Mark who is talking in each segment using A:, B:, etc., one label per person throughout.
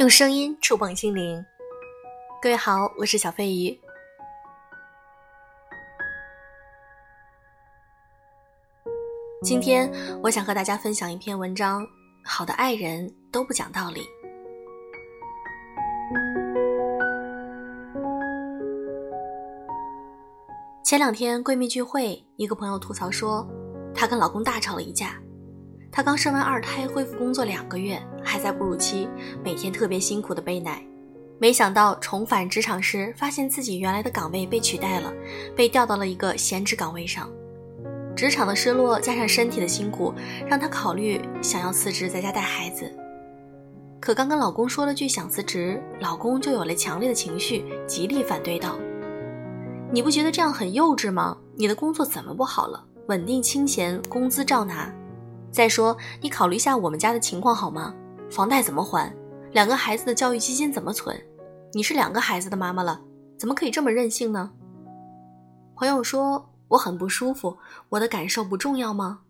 A: 用声音触碰心灵。各位好，我是小飞鱼。今天我想和大家分享一篇文章：好的爱人都不讲道理。前两天闺蜜聚会，一个朋友吐槽说，她跟老公大吵了一架。她刚生完二胎，恢复工作两个月，还在哺乳期，每天特别辛苦的背奶。没想到重返职场时，发现自己原来的岗位被取代了，被调到了一个闲职岗位上。职场的失落加上身体的辛苦，让她考虑想要辞职在家带孩子。可刚跟老公说了句想辞职，老公就有了强烈的情绪，极力反对道：“你不觉得这样很幼稚吗？你的工作怎么不好了？稳定清闲，工资照拿。”再说，你考虑一下我们家的情况好吗？房贷怎么还？两个孩子的教育基金怎么存？你是两个孩子的妈妈了，怎么可以这么任性呢？朋友说我很不舒服，我的感受不重要吗？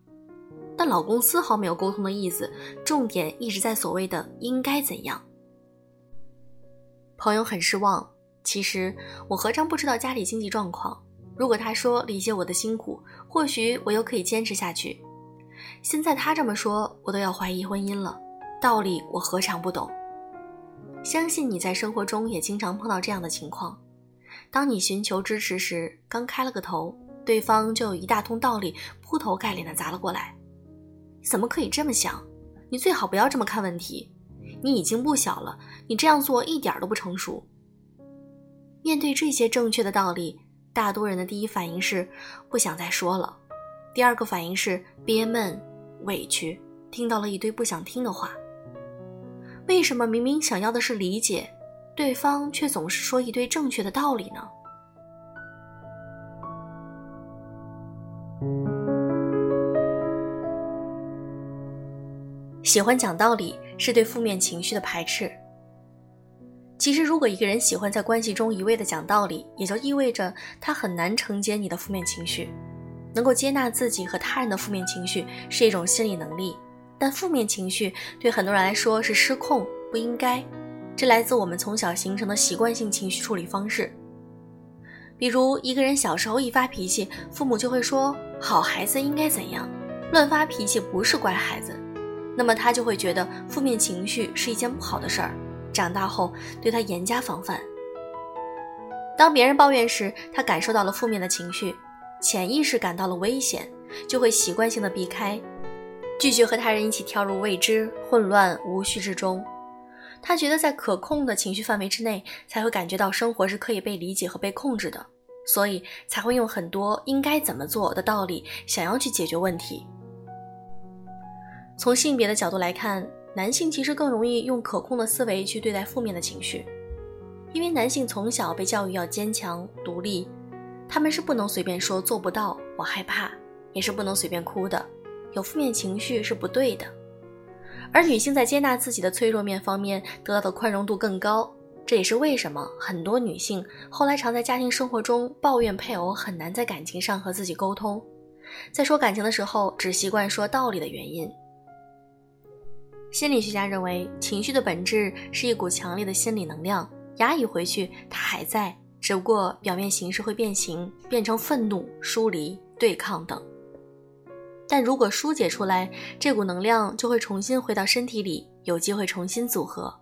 A: 但老公丝毫没有沟通的意思，重点一直在所谓的应该怎样。朋友很失望。其实我何尝不知道家里经济状况？如果他说理解我的辛苦，或许我又可以坚持下去。现在他这么说，我都要怀疑婚姻了。道理我何尝不懂？相信你在生活中也经常碰到这样的情况：当你寻求支持时，刚开了个头，对方就有一大通道理铺头盖脸的砸了过来。怎么可以这么想？你最好不要这么看问题。你已经不小了，你这样做一点都不成熟。面对这些正确的道理，大多人的第一反应是不想再说了，第二个反应是憋闷。委屈，听到了一堆不想听的话。为什么明明想要的是理解，对方却总是说一堆正确的道理呢？喜欢讲道理是对负面情绪的排斥。其实，如果一个人喜欢在关系中一味的讲道理，也就意味着他很难承接你的负面情绪。能够接纳自己和他人的负面情绪是一种心理能力，但负面情绪对很多人来说是失控，不应该。这来自我们从小形成的习惯性情绪处理方式。比如，一个人小时候一发脾气，父母就会说：“好孩子应该怎样？乱发脾气不是乖孩子。”那么他就会觉得负面情绪是一件不好的事儿，长大后对他严加防范。当别人抱怨时，他感受到了负面的情绪。潜意识感到了危险，就会习惯性的避开，拒绝和他人一起跳入未知、混乱、无序之中。他觉得在可控的情绪范围之内，才会感觉到生活是可以被理解和被控制的，所以才会用很多应该怎么做的道理，想要去解决问题。从性别的角度来看，男性其实更容易用可控的思维去对待负面的情绪，因为男性从小被教育要坚强、独立。他们是不能随便说做不到，我害怕，也是不能随便哭的，有负面情绪是不对的。而女性在接纳自己的脆弱面方面得到的宽容度更高，这也是为什么很多女性后来常在家庭生活中抱怨配偶很难在感情上和自己沟通，在说感情的时候只习惯说道理的原因。心理学家认为，情绪的本质是一股强烈的心理能量，压抑回去，它还在。只不过表面形式会变形，变成愤怒、疏离、对抗等。但如果疏解出来，这股能量就会重新回到身体里，有机会重新组合。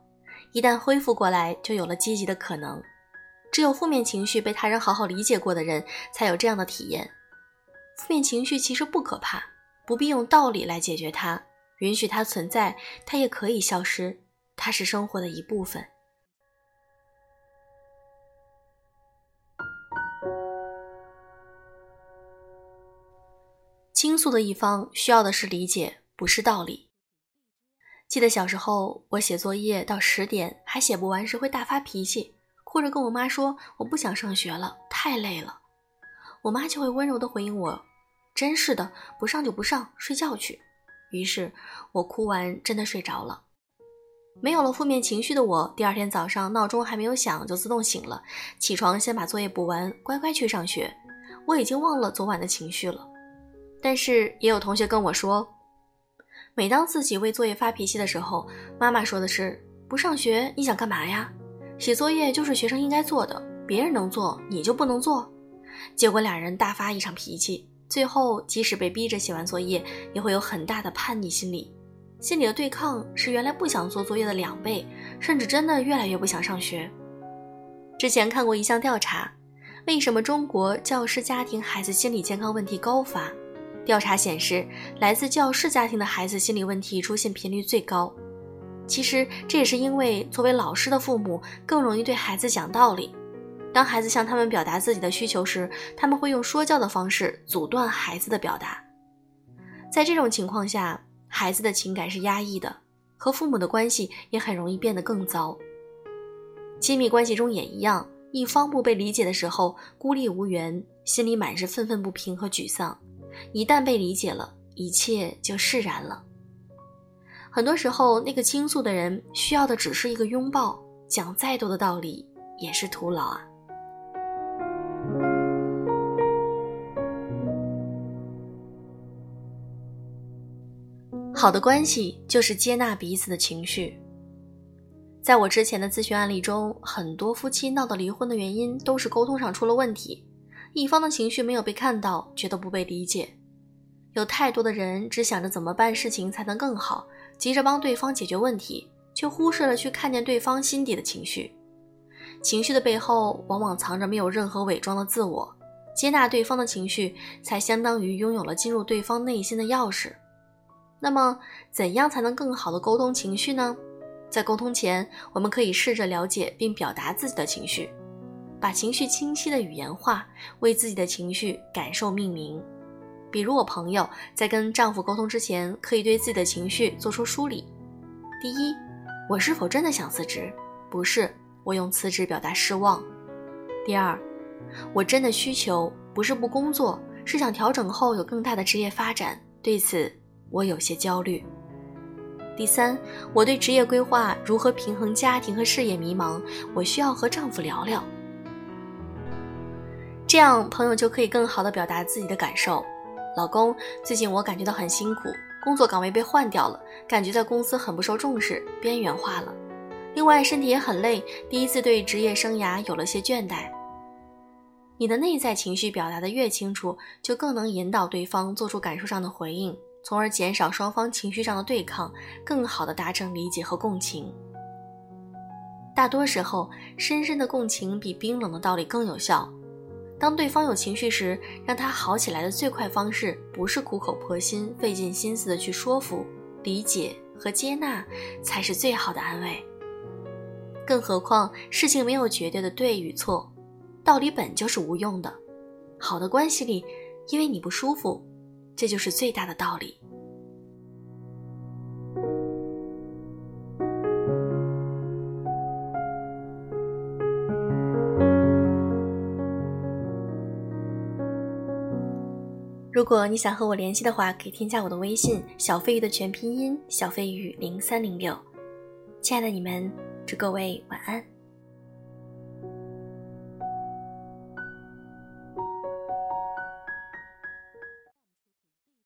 A: 一旦恢复过来，就有了积极的可能。只有负面情绪被他人好好理解过的人，才有这样的体验。负面情绪其实不可怕，不必用道理来解决它，允许它存在，它也可以消失。它是生活的一部分。倾诉的一方需要的是理解，不是道理。记得小时候，我写作业到十点还写不完时，会大发脾气，哭着跟我妈说：“我不想上学了，太累了。”我妈就会温柔地回应我：“真是的，不上就不上，睡觉去。”于是，我哭完真的睡着了。没有了负面情绪的我，第二天早上闹钟还没有响就自动醒了，起床先把作业补完，乖乖去上学。我已经忘了昨晚的情绪了。但是也有同学跟我说，每当自己为作业发脾气的时候，妈妈说的是：“不上学你想干嘛呀？写作业就是学生应该做的，别人能做你就不能做。结果俩人大发一场脾气，最后即使被逼着写完作业，也会有很大的叛逆心理。心理的对抗是原来不想做作业的两倍，甚至真的越来越不想上学。之前看过一项调查，为什么中国教师家庭孩子心理健康问题高发？调查显示，来自教师家庭的孩子心理问题出现频率最高。其实这也是因为作为老师的父母更容易对孩子讲道理。当孩子向他们表达自己的需求时，他们会用说教的方式阻断孩子的表达。在这种情况下，孩子的情感是压抑的，和父母的关系也很容易变得更糟。亲密关系中也一样，一方不被理解的时候，孤立无援，心里满是愤愤不平和沮丧；一旦被理解了，一切就释然了。很多时候，那个倾诉的人需要的只是一个拥抱，讲再多的道理也是徒劳啊。好的关系就是接纳彼此的情绪。在我之前的咨询案例中，很多夫妻闹到离婚的原因都是沟通上出了问题，一方的情绪没有被看到，觉得不被理解。有太多的人只想着怎么办事情才能更好，急着帮对方解决问题，却忽视了去看见对方心底的情绪。情绪的背后往往藏着没有任何伪装的自我。接纳对方的情绪，才相当于拥有了进入对方内心的钥匙。那么，怎样才能更好的沟通情绪呢？在沟通前，我们可以试着了解并表达自己的情绪，把情绪清晰的语言化，为自己的情绪感受命名。比如，我朋友在跟丈夫沟通之前，可以对自己的情绪做出梳理：第一，我是否真的想辞职？不是，我用辞职表达失望。第二，我真的需求不是不工作，是想调整后有更大的职业发展。对此。我有些焦虑。第三，我对职业规划如何平衡家庭和事业迷茫，我需要和丈夫聊聊。这样，朋友就可以更好的表达自己的感受。老公，最近我感觉到很辛苦，工作岗位被换掉了，感觉在公司很不受重视，边缘化了。另外，身体也很累，第一次对职业生涯有了些倦怠。你的内在情绪表达的越清楚，就更能引导对方做出感受上的回应。从而减少双方情绪上的对抗，更好的达成理解和共情。大多时候，深深的共情比冰冷的道理更有效。当对方有情绪时，让他好起来的最快方式，不是苦口婆心、费尽心思的去说服、理解和接纳，才是最好的安慰。更何况，事情没有绝对的对与错，道理本就是无用的。好的关系里，因为你不舒服。这就是最大的道理。如果你想和我联系的话，可以添加我的微信“小飞鱼”的全拼音“小飞鱼零三零六”。亲爱的你们，祝各位晚安。